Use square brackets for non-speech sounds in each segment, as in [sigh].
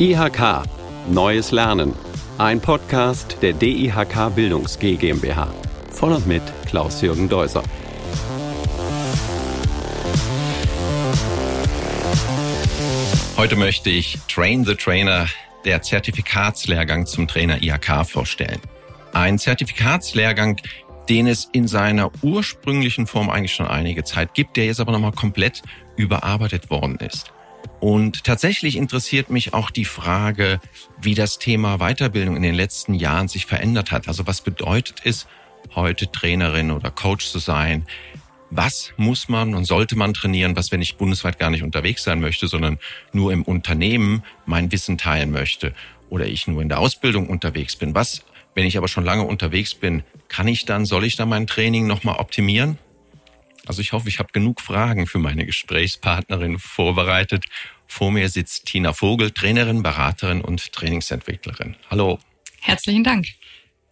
IHK Neues Lernen. Ein Podcast der DIHK Bildungs G GmbH. Von und mit Klaus-Jürgen Deuser. Heute möchte ich Train the Trainer, der Zertifikatslehrgang zum Trainer IHK vorstellen. Ein Zertifikatslehrgang, den es in seiner ursprünglichen Form eigentlich schon einige Zeit gibt, der jetzt aber nochmal komplett überarbeitet worden ist. Und tatsächlich interessiert mich auch die Frage, wie das Thema Weiterbildung in den letzten Jahren sich verändert hat. Also was bedeutet es, heute Trainerin oder Coach zu sein? Was muss man und sollte man trainieren, was, wenn ich bundesweit gar nicht unterwegs sein möchte, sondern nur im Unternehmen mein Wissen teilen möchte oder ich nur in der Ausbildung unterwegs bin? Was, wenn ich aber schon lange unterwegs bin, kann ich dann, soll ich dann mein Training nochmal optimieren? Also ich hoffe, ich habe genug Fragen für meine Gesprächspartnerin vorbereitet. Vor mir sitzt Tina Vogel, Trainerin, Beraterin und Trainingsentwicklerin. Hallo. Herzlichen Dank.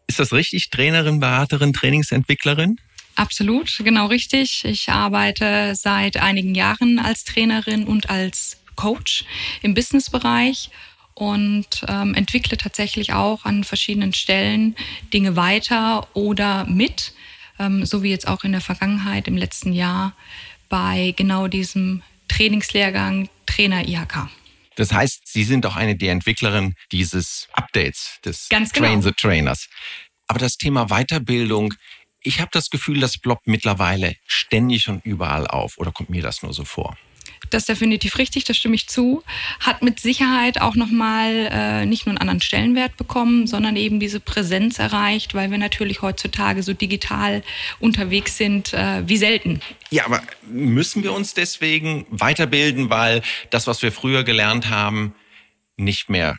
Ist das richtig? Trainerin, Beraterin, Trainingsentwicklerin? Absolut, genau richtig. Ich arbeite seit einigen Jahren als Trainerin und als Coach im Businessbereich und ähm, entwickle tatsächlich auch an verschiedenen Stellen Dinge weiter oder mit ähm, so wie jetzt auch in der Vergangenheit, im letzten Jahr, bei genau diesem Trainingslehrgang Trainer IHK. Das heißt, Sie sind auch eine der Entwicklerinnen dieses Updates des Ganz genau. Train the Trainers. Aber das Thema Weiterbildung, ich habe das Gefühl, das ploppt mittlerweile ständig und überall auf. Oder kommt mir das nur so vor? Das ist definitiv richtig, das stimme ich zu. Hat mit Sicherheit auch nochmal äh, nicht nur einen anderen Stellenwert bekommen, sondern eben diese Präsenz erreicht, weil wir natürlich heutzutage so digital unterwegs sind äh, wie selten. Ja, aber müssen wir uns deswegen weiterbilden, weil das, was wir früher gelernt haben, nicht mehr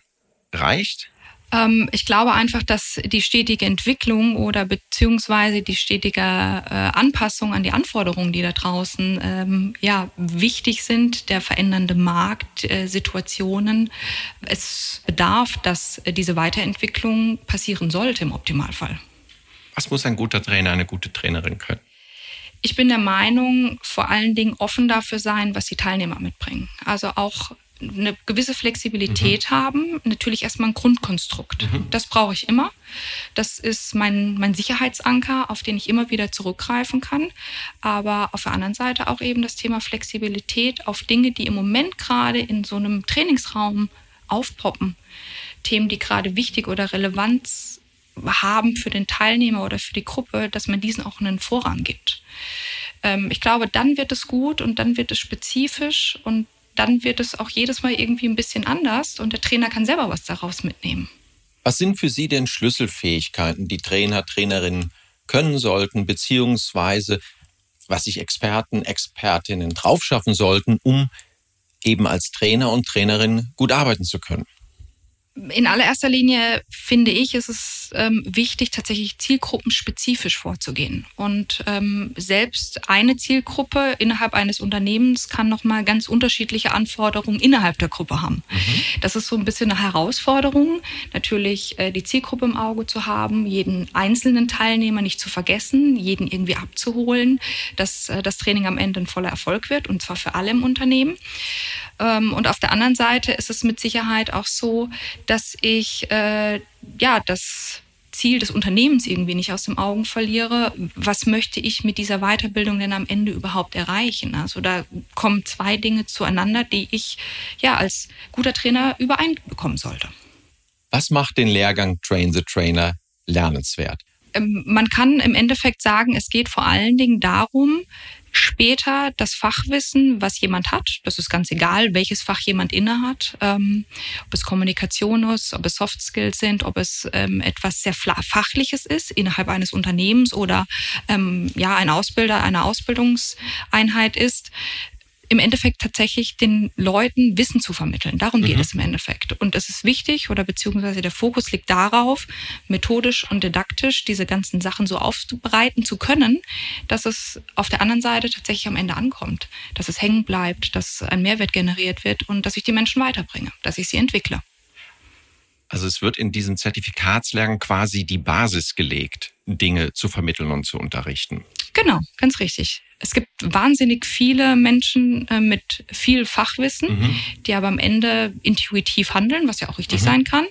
reicht? Ähm, ich glaube einfach, dass die stetige Entwicklung oder beziehungsweise die stetige äh, Anpassung an die Anforderungen, die da draußen ähm, ja wichtig sind, der verändernde Markt, äh, Situationen, es bedarf, dass diese Weiterentwicklung passieren sollte im Optimalfall. Was muss ein guter Trainer, eine gute Trainerin können? Ich bin der Meinung, vor allen Dingen offen dafür sein, was die Teilnehmer mitbringen. Also auch eine gewisse Flexibilität mhm. haben. Natürlich erstmal ein Grundkonstrukt. Mhm. Das brauche ich immer. Das ist mein, mein Sicherheitsanker, auf den ich immer wieder zurückgreifen kann. Aber auf der anderen Seite auch eben das Thema Flexibilität auf Dinge, die im Moment gerade in so einem Trainingsraum aufpoppen. Themen, die gerade wichtig oder Relevanz haben für den Teilnehmer oder für die Gruppe, dass man diesen auch einen Vorrang gibt. Ähm, ich glaube, dann wird es gut und dann wird es spezifisch und dann wird es auch jedes Mal irgendwie ein bisschen anders und der Trainer kann selber was daraus mitnehmen. Was sind für Sie denn Schlüsselfähigkeiten, die Trainer, Trainerinnen können sollten, beziehungsweise was sich Experten, Expertinnen draufschaffen sollten, um eben als Trainer und Trainerin gut arbeiten zu können? In allererster Linie finde ich, ist es ähm, wichtig, tatsächlich zielgruppenspezifisch vorzugehen. Und ähm, selbst eine Zielgruppe innerhalb eines Unternehmens kann nochmal ganz unterschiedliche Anforderungen innerhalb der Gruppe haben. Mhm. Das ist so ein bisschen eine Herausforderung, natürlich äh, die Zielgruppe im Auge zu haben, jeden einzelnen Teilnehmer nicht zu vergessen, jeden irgendwie abzuholen, dass äh, das Training am Ende ein voller Erfolg wird und zwar für alle im Unternehmen. Ähm, und auf der anderen Seite ist es mit Sicherheit auch so, dass ich äh, ja das Ziel des Unternehmens irgendwie nicht aus den Augen verliere. Was möchte ich mit dieser Weiterbildung denn am Ende überhaupt erreichen? Also da kommen zwei Dinge zueinander, die ich ja als guter Trainer übereinbekommen sollte. Was macht den Lehrgang Train the Trainer lernenswert? Ähm, man kann im Endeffekt sagen, es geht vor allen Dingen darum, später das Fachwissen, was jemand hat, das ist ganz egal, welches Fach jemand innehat, ähm, ob es Kommunikation ist, ob es Soft Skills sind, ob es ähm, etwas sehr Fachliches ist innerhalb eines Unternehmens oder ähm, ja ein Ausbilder einer Ausbildungseinheit ist, im Endeffekt tatsächlich den Leuten Wissen zu vermitteln. Darum geht mhm. es im Endeffekt. Und es ist wichtig oder beziehungsweise der Fokus liegt darauf, methodisch und didaktisch diese ganzen Sachen so aufzubereiten zu können, dass es auf der anderen Seite tatsächlich am Ende ankommt, dass es hängen bleibt, dass ein Mehrwert generiert wird und dass ich die Menschen weiterbringe, dass ich sie entwickle. Also es wird in diesem Zertifikatslehrgang quasi die Basis gelegt, Dinge zu vermitteln und zu unterrichten. Genau, ganz richtig. Es gibt wahnsinnig viele Menschen äh, mit viel Fachwissen, mhm. die aber am Ende intuitiv handeln, was ja auch richtig mhm. sein kann,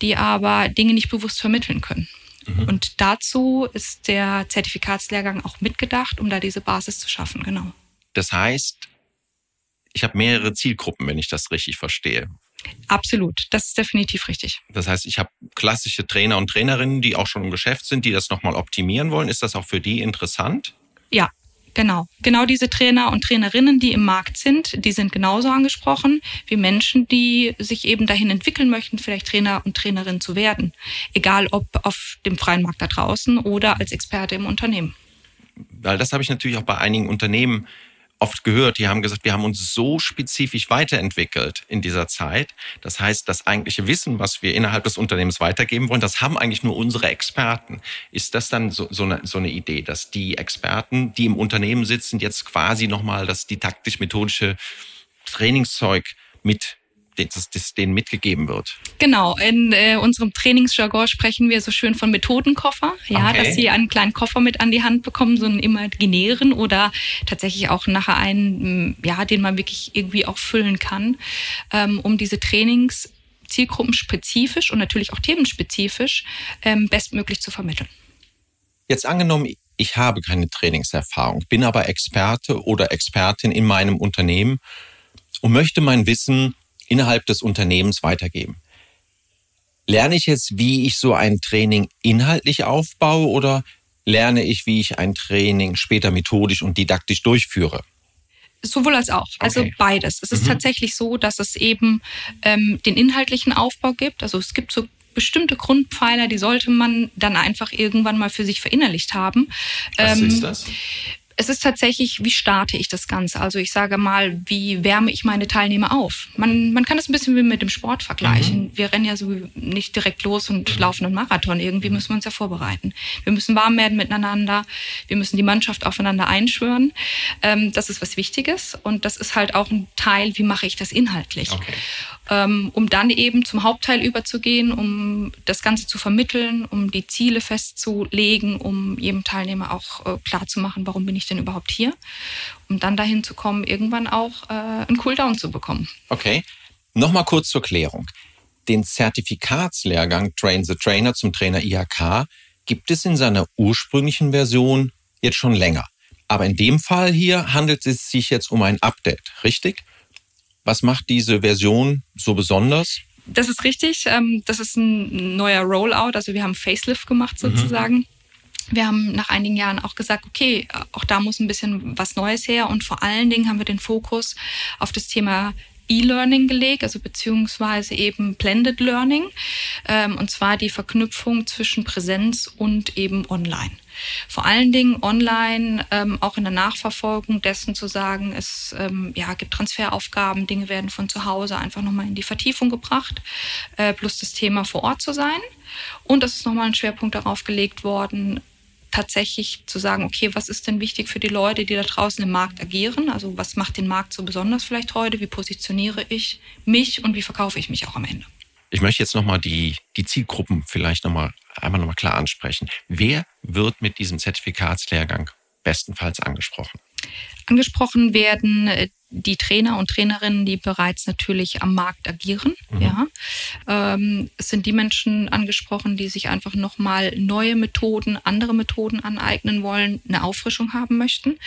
die aber Dinge nicht bewusst vermitteln können. Mhm. Und dazu ist der Zertifikatslehrgang auch mitgedacht, um da diese Basis zu schaffen, genau. Das heißt, ich habe mehrere Zielgruppen, wenn ich das richtig verstehe. Absolut, das ist definitiv richtig. Das heißt, ich habe klassische Trainer und Trainerinnen, die auch schon im Geschäft sind, die das nochmal optimieren wollen. Ist das auch für die interessant? Ja, genau. Genau diese Trainer und Trainerinnen, die im Markt sind, die sind genauso angesprochen wie Menschen, die sich eben dahin entwickeln möchten, vielleicht Trainer und Trainerin zu werden. Egal ob auf dem freien Markt da draußen oder als Experte im Unternehmen. Weil das habe ich natürlich auch bei einigen Unternehmen oft gehört, die haben gesagt, wir haben uns so spezifisch weiterentwickelt in dieser Zeit. Das heißt, das eigentliche Wissen, was wir innerhalb des Unternehmens weitergeben wollen, das haben eigentlich nur unsere Experten. Ist das dann so, so, eine, so eine Idee, dass die Experten, die im Unternehmen sitzen, jetzt quasi nochmal das didaktisch-methodische Trainingszeug mit das, das denen mitgegeben wird. Genau, in äh, unserem Trainingsjargon sprechen wir so schön von Methodenkoffer, ja, okay. dass sie einen kleinen Koffer mit an die Hand bekommen, so einen imaginären oder tatsächlich auch nachher einen, ja, den man wirklich irgendwie auch füllen kann, ähm, um diese Trainings zielgruppenspezifisch und natürlich auch themenspezifisch ähm, bestmöglich zu vermitteln. Jetzt angenommen, ich habe keine Trainingserfahrung, bin aber Experte oder Expertin in meinem Unternehmen und möchte mein Wissen innerhalb des Unternehmens weitergeben. Lerne ich jetzt, wie ich so ein Training inhaltlich aufbaue oder lerne ich, wie ich ein Training später methodisch und didaktisch durchführe? Sowohl als auch, also okay. beides. Es ist mhm. tatsächlich so, dass es eben ähm, den inhaltlichen Aufbau gibt. Also es gibt so bestimmte Grundpfeiler, die sollte man dann einfach irgendwann mal für sich verinnerlicht haben. Was ähm, ist das? Es ist tatsächlich, wie starte ich das Ganze? Also ich sage mal, wie wärme ich meine Teilnehmer auf? Man, man kann das ein bisschen wie mit dem Sport vergleichen. Mhm. Wir rennen ja so nicht direkt los und mhm. laufen einen Marathon. Irgendwie müssen wir uns ja vorbereiten. Wir müssen warm werden miteinander. Wir müssen die Mannschaft aufeinander einschwören. Ähm, das ist was Wichtiges. Und das ist halt auch ein Teil, wie mache ich das inhaltlich? Okay. Ähm, um dann eben zum Hauptteil überzugehen, um das Ganze zu vermitteln, um die Ziele festzulegen, um jedem Teilnehmer auch äh, klar zu machen, warum bin ich denn überhaupt hier, um dann dahin zu kommen, irgendwann auch äh, einen Cooldown zu bekommen. Okay, nochmal kurz zur Klärung. Den Zertifikatslehrgang Train the Trainer zum Trainer IHK gibt es in seiner ursprünglichen Version jetzt schon länger. Aber in dem Fall hier handelt es sich jetzt um ein Update, richtig? Was macht diese Version so besonders? Das ist richtig. Ähm, das ist ein neuer Rollout. Also wir haben Facelift gemacht mhm. sozusagen. Mhm. Wir haben nach einigen Jahren auch gesagt, okay, auch da muss ein bisschen was Neues her. Und vor allen Dingen haben wir den Fokus auf das Thema E-Learning gelegt, also beziehungsweise eben Blended Learning, ähm, und zwar die Verknüpfung zwischen Präsenz und eben Online. Vor allen Dingen online, ähm, auch in der Nachverfolgung dessen zu sagen, es ähm, ja, gibt Transferaufgaben, Dinge werden von zu Hause einfach nochmal in die Vertiefung gebracht, äh, plus das Thema vor Ort zu sein. Und es ist nochmal ein Schwerpunkt darauf gelegt worden, tatsächlich zu sagen, okay, was ist denn wichtig für die Leute, die da draußen im Markt agieren? Also was macht den Markt so besonders vielleicht heute? Wie positioniere ich mich und wie verkaufe ich mich auch am Ende? Ich möchte jetzt nochmal die, die Zielgruppen vielleicht nochmal einmal nochmal klar ansprechen. Wer wird mit diesem Zertifikatslehrgang bestenfalls angesprochen? Angesprochen werden äh, die Trainer und Trainerinnen, die bereits natürlich am Markt agieren. Mhm. Ja, ähm, es sind die Menschen angesprochen, die sich einfach nochmal neue Methoden, andere Methoden aneignen wollen, eine Auffrischung haben möchten.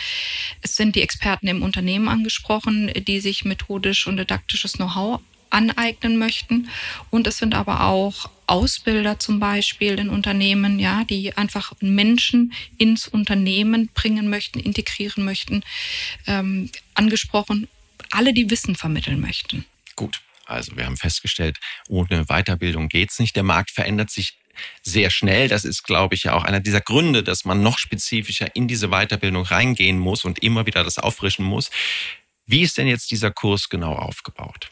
Es sind die Experten im Unternehmen angesprochen, die sich methodisch und didaktisches Know-how aneignen möchten. Und es sind aber auch Ausbilder zum Beispiel in Unternehmen, ja, die einfach Menschen ins Unternehmen bringen möchten, integrieren möchten, ähm, angesprochen, alle, die Wissen vermitteln möchten. Gut, also wir haben festgestellt, ohne Weiterbildung geht es nicht. Der Markt verändert sich sehr schnell. Das ist, glaube ich, ja auch einer dieser Gründe, dass man noch spezifischer in diese Weiterbildung reingehen muss und immer wieder das auffrischen muss. Wie ist denn jetzt dieser Kurs genau aufgebaut?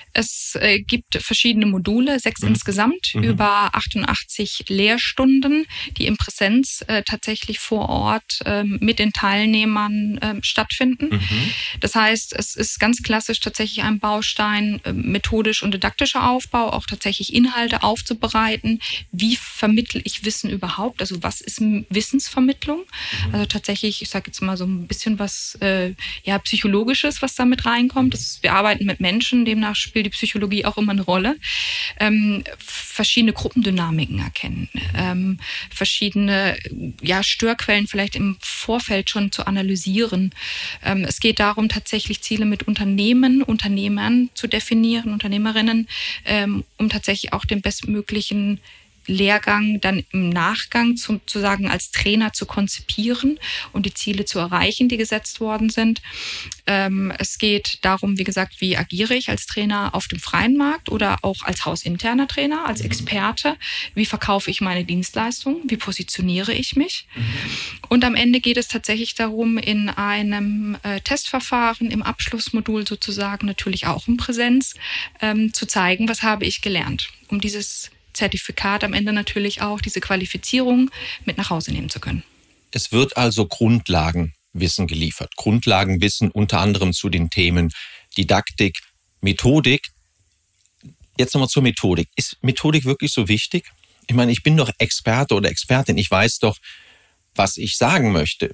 Es äh, gibt verschiedene Module, sechs mhm. insgesamt, mhm. über 88 Lehrstunden, die in Präsenz äh, tatsächlich vor Ort äh, mit den Teilnehmern ähm, stattfinden. Mhm. Das heißt, es ist ganz klassisch tatsächlich ein Baustein, äh, methodisch und didaktischer Aufbau, auch tatsächlich Inhalte aufzubereiten. Wie vermittle ich Wissen überhaupt? Also was ist Wissensvermittlung? Mhm. Also tatsächlich, ich sage jetzt mal so ein bisschen was äh, ja psychologisches, was damit reinkommt. Das, wir arbeiten mit Menschen, demnach spielt spielt die Psychologie auch immer eine Rolle, ähm, verschiedene Gruppendynamiken erkennen, ähm, verschiedene ja, Störquellen vielleicht im Vorfeld schon zu analysieren. Ähm, es geht darum, tatsächlich Ziele mit Unternehmen, Unternehmern zu definieren, Unternehmerinnen, ähm, um tatsächlich auch den bestmöglichen Lehrgang dann im Nachgang sozusagen als Trainer zu konzipieren und die Ziele zu erreichen, die gesetzt worden sind. Ähm, es geht darum, wie gesagt, wie agiere ich als Trainer auf dem freien Markt oder auch als hausinterner Trainer, als mhm. Experte? Wie verkaufe ich meine Dienstleistungen? Wie positioniere ich mich? Mhm. Und am Ende geht es tatsächlich darum, in einem äh, Testverfahren im Abschlussmodul sozusagen natürlich auch in Präsenz ähm, zu zeigen, was habe ich gelernt, um dieses Zertifikat am Ende natürlich auch diese Qualifizierung mit nach Hause nehmen zu können. Es wird also Grundlagenwissen geliefert. Grundlagenwissen unter anderem zu den Themen Didaktik, Methodik. Jetzt nochmal zur Methodik. Ist Methodik wirklich so wichtig? Ich meine, ich bin doch Experte oder Expertin. Ich weiß doch, was ich sagen möchte.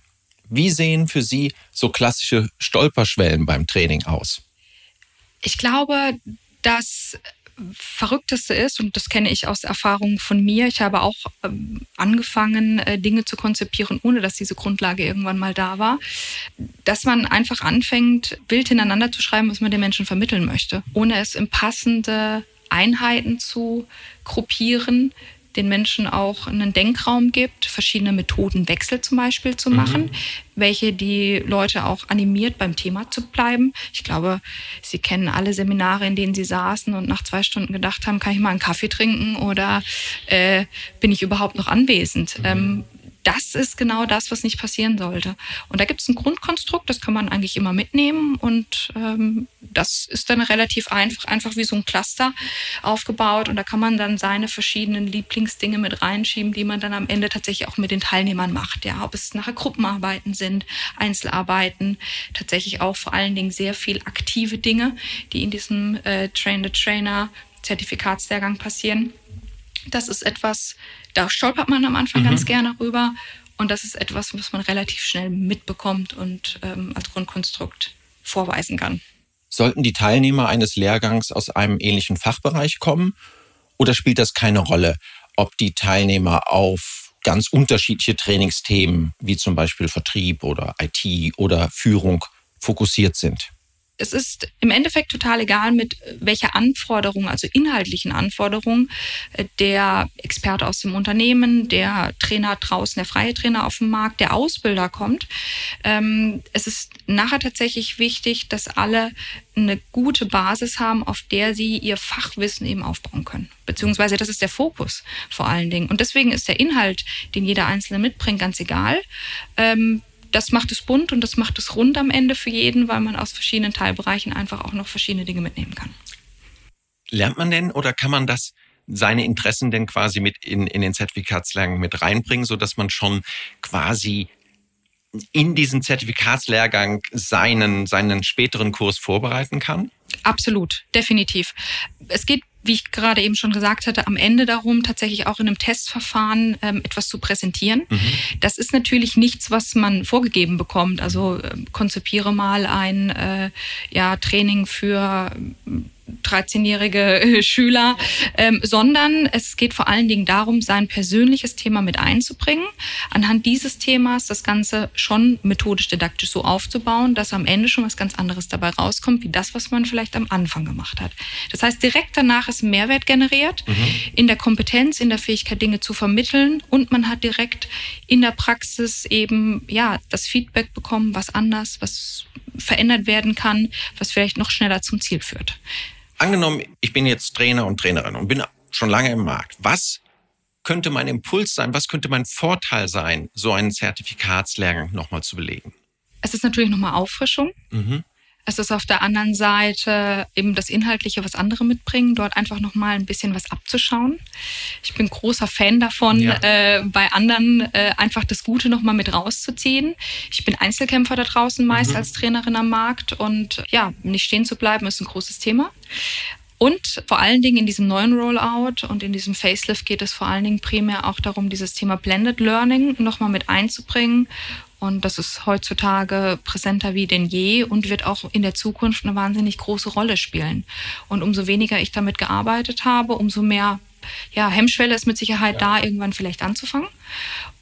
Wie sehen für Sie so klassische Stolperschwellen beim Training aus? Ich glaube, dass Verrückteste ist, und das kenne ich aus Erfahrung von mir, ich habe auch ähm, angefangen, äh, Dinge zu konzipieren, ohne dass diese Grundlage irgendwann mal da war, dass man einfach anfängt, wild hintereinander zu schreiben, was man den Menschen vermitteln möchte, ohne es in passende Einheiten zu gruppieren, den Menschen auch einen Denkraum gibt, verschiedene Methodenwechsel zum Beispiel zu mhm. machen, mhm. welche die Leute auch animiert, beim Thema zu bleiben. Ich glaube, Sie kennen alle Seminare, in denen Sie saßen und nach zwei Stunden gedacht haben, kann ich mal einen Kaffee trinken oder äh, bin ich überhaupt noch anwesend? Mhm. Ähm, das ist genau das, was nicht passieren sollte. Und da gibt es ein Grundkonstrukt, das kann man eigentlich immer mitnehmen und ähm, das ist dann relativ einfach, einfach wie so ein Cluster aufgebaut und da kann man dann seine verschiedenen Lieblingsdinge mit reinschieben, die man dann am Ende tatsächlich auch mit den Teilnehmern macht. Ja, ob es nachher Gruppenarbeiten sind, Einzelarbeiten, tatsächlich auch vor allen Dingen sehr viel aktive Dinge, die in diesem äh, Train the Trainer Zertifikatslehrgang passieren. Das ist etwas, da stolpert man am Anfang mhm. ganz gerne rüber. Und das ist etwas, was man relativ schnell mitbekommt und ähm, als Grundkonstrukt vorweisen kann. Sollten die Teilnehmer eines Lehrgangs aus einem ähnlichen Fachbereich kommen oder spielt das keine Rolle, ob die Teilnehmer auf ganz unterschiedliche Trainingsthemen wie zum Beispiel Vertrieb oder IT oder Führung fokussiert sind? Es ist im Endeffekt total egal, mit welcher Anforderung, also inhaltlichen Anforderungen, äh, der Experte aus dem Unternehmen, der Trainer draußen, der freie Trainer auf dem Markt, der Ausbilder kommt. Ähm, es ist nachher tatsächlich wichtig, dass alle eine gute Basis haben, auf der sie ihr Fachwissen eben aufbauen können. Beziehungsweise das ist der Fokus vor allen Dingen. Und deswegen ist der Inhalt, den jeder Einzelne mitbringt, ganz egal. Das macht es bunt und das macht es rund am Ende für jeden, weil man aus verschiedenen Teilbereichen einfach auch noch verschiedene Dinge mitnehmen kann. Lernt man denn oder kann man das seine Interessen denn quasi mit in, in den Zertifikatslehrgang mit reinbringen, so dass man schon quasi in diesen Zertifikatslehrgang seinen, seinen späteren Kurs vorbereiten kann? Absolut, definitiv. Es geht wie ich gerade eben schon gesagt hatte, am Ende darum, tatsächlich auch in einem Testverfahren ähm, etwas zu präsentieren. Mhm. Das ist natürlich nichts, was man vorgegeben bekommt. Also äh, konzipiere mal ein äh, ja, Training für 13-jährige äh, Schüler, ähm, sondern es geht vor allen Dingen darum, sein persönliches Thema mit einzubringen, anhand dieses Themas das Ganze schon methodisch didaktisch so aufzubauen, dass am Ende schon was ganz anderes dabei rauskommt, wie das, was man vielleicht am Anfang gemacht hat. Das heißt, direkt danach ist Mehrwert generiert mhm. in der Kompetenz, in der Fähigkeit, Dinge zu vermitteln und man hat direkt in der Praxis eben ja das Feedback bekommen, was anders, was verändert werden kann, was vielleicht noch schneller zum Ziel führt. Angenommen, ich bin jetzt Trainer und Trainerin und bin schon lange im Markt. Was könnte mein Impuls sein? Was könnte mein Vorteil sein, so einen Zertifikatslehrgang nochmal zu belegen? Es ist natürlich nochmal Auffrischung. Mhm. Es ist auf der anderen Seite eben das Inhaltliche, was andere mitbringen, dort einfach nochmal ein bisschen was abzuschauen. Ich bin großer Fan davon, ja. äh, bei anderen äh, einfach das Gute nochmal mit rauszuziehen. Ich bin Einzelkämpfer da draußen meist mhm. als Trainerin am Markt und ja, nicht stehen zu bleiben ist ein großes Thema. Und vor allen Dingen in diesem neuen Rollout und in diesem Facelift geht es vor allen Dingen primär auch darum, dieses Thema Blended Learning nochmal mit einzubringen und das ist heutzutage präsenter wie denn je und wird auch in der Zukunft eine wahnsinnig große Rolle spielen. Und umso weniger ich damit gearbeitet habe, umso mehr ja, Hemmschwelle ist mit Sicherheit ja. da, irgendwann vielleicht anzufangen.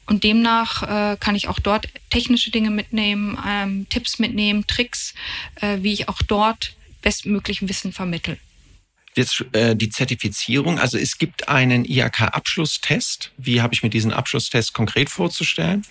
Und demnach äh, kann ich auch dort technische Dinge mitnehmen, ähm, Tipps mitnehmen, Tricks, äh, wie ich auch dort bestmöglichen Wissen vermittel. Jetzt äh, die Zertifizierung, also es gibt einen IHK-Abschlusstest. Wie habe ich mir diesen Abschlusstest konkret vorzustellen?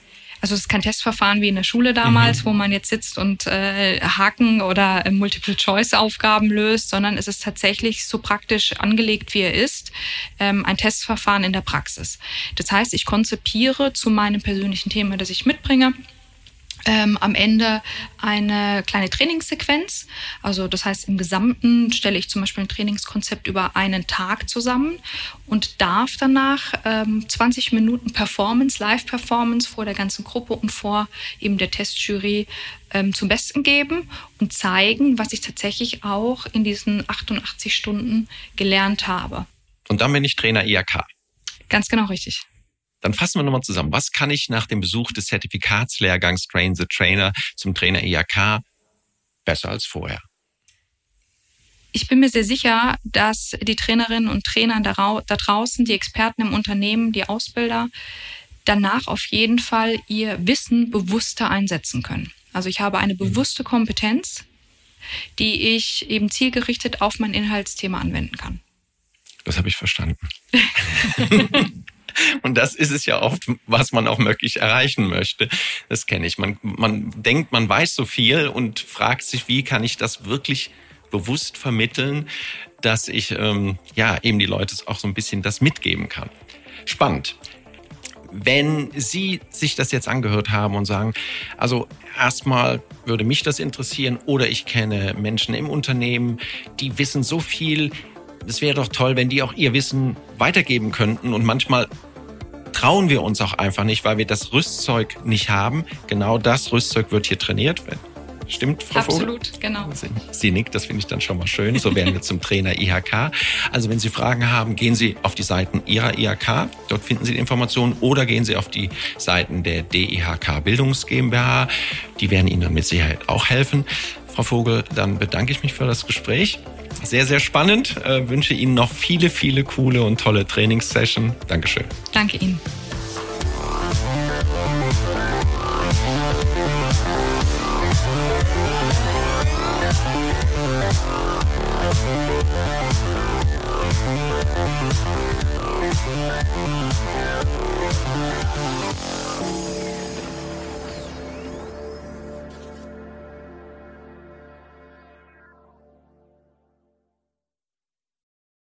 Also es ist kein Testverfahren wie in der Schule damals, mhm. wo man jetzt sitzt und äh, Haken oder äh, Multiple-Choice-Aufgaben löst, sondern es ist tatsächlich so praktisch angelegt, wie er ist, ähm, ein Testverfahren in der Praxis. Das heißt, ich konzipiere zu meinem persönlichen Thema, das ich mitbringe, ähm, am Ende eine kleine Trainingssequenz. Also das heißt, im Gesamten stelle ich zum Beispiel ein Trainingskonzept über einen Tag zusammen und darf danach ähm, 20 Minuten Performance, Live-Performance vor der ganzen Gruppe und vor eben der Testjury ähm, zum Besten geben und zeigen, was ich tatsächlich auch in diesen 88 Stunden gelernt habe. Und dann bin ich Trainer IAK. Ganz genau richtig. Dann fassen wir nochmal zusammen. Was kann ich nach dem Besuch des Zertifikatslehrgangs Train the Trainer zum Trainer IAK besser als vorher? Ich bin mir sehr sicher, dass die Trainerinnen und Trainer da draußen, die Experten im Unternehmen, die Ausbilder, danach auf jeden Fall ihr Wissen bewusster einsetzen können. Also ich habe eine mhm. bewusste Kompetenz, die ich eben zielgerichtet auf mein Inhaltsthema anwenden kann. Das habe ich verstanden. [laughs] Und das ist es ja oft, was man auch möglich erreichen möchte. Das kenne ich. Man, man denkt, man weiß so viel und fragt sich, wie kann ich das wirklich bewusst vermitteln, dass ich ähm, ja eben die Leute auch so ein bisschen das mitgeben kann. Spannend. Wenn Sie sich das jetzt angehört haben und sagen, also erstmal würde mich das interessieren oder ich kenne Menschen im Unternehmen, die wissen so viel, es wäre doch toll, wenn die auch ihr Wissen weitergeben könnten. Und manchmal trauen wir uns auch einfach nicht, weil wir das Rüstzeug nicht haben. Genau das Rüstzeug wird hier trainiert. Stimmt, Frau Absolut, Vogel? genau. Sie, Sie nickt, das finde ich dann schon mal schön. So werden wir zum Trainer IHK. Also wenn Sie Fragen haben, gehen Sie auf die Seiten Ihrer IHK. Dort finden Sie die Informationen oder gehen Sie auf die Seiten der DIHK Bildungs GmbH. Die werden Ihnen dann mit Sicherheit auch helfen. Frau Vogel, dann bedanke ich mich für das Gespräch. Sehr, sehr spannend. Äh, wünsche Ihnen noch viele, viele coole und tolle Trainingssessions. Dankeschön. Danke Ihnen.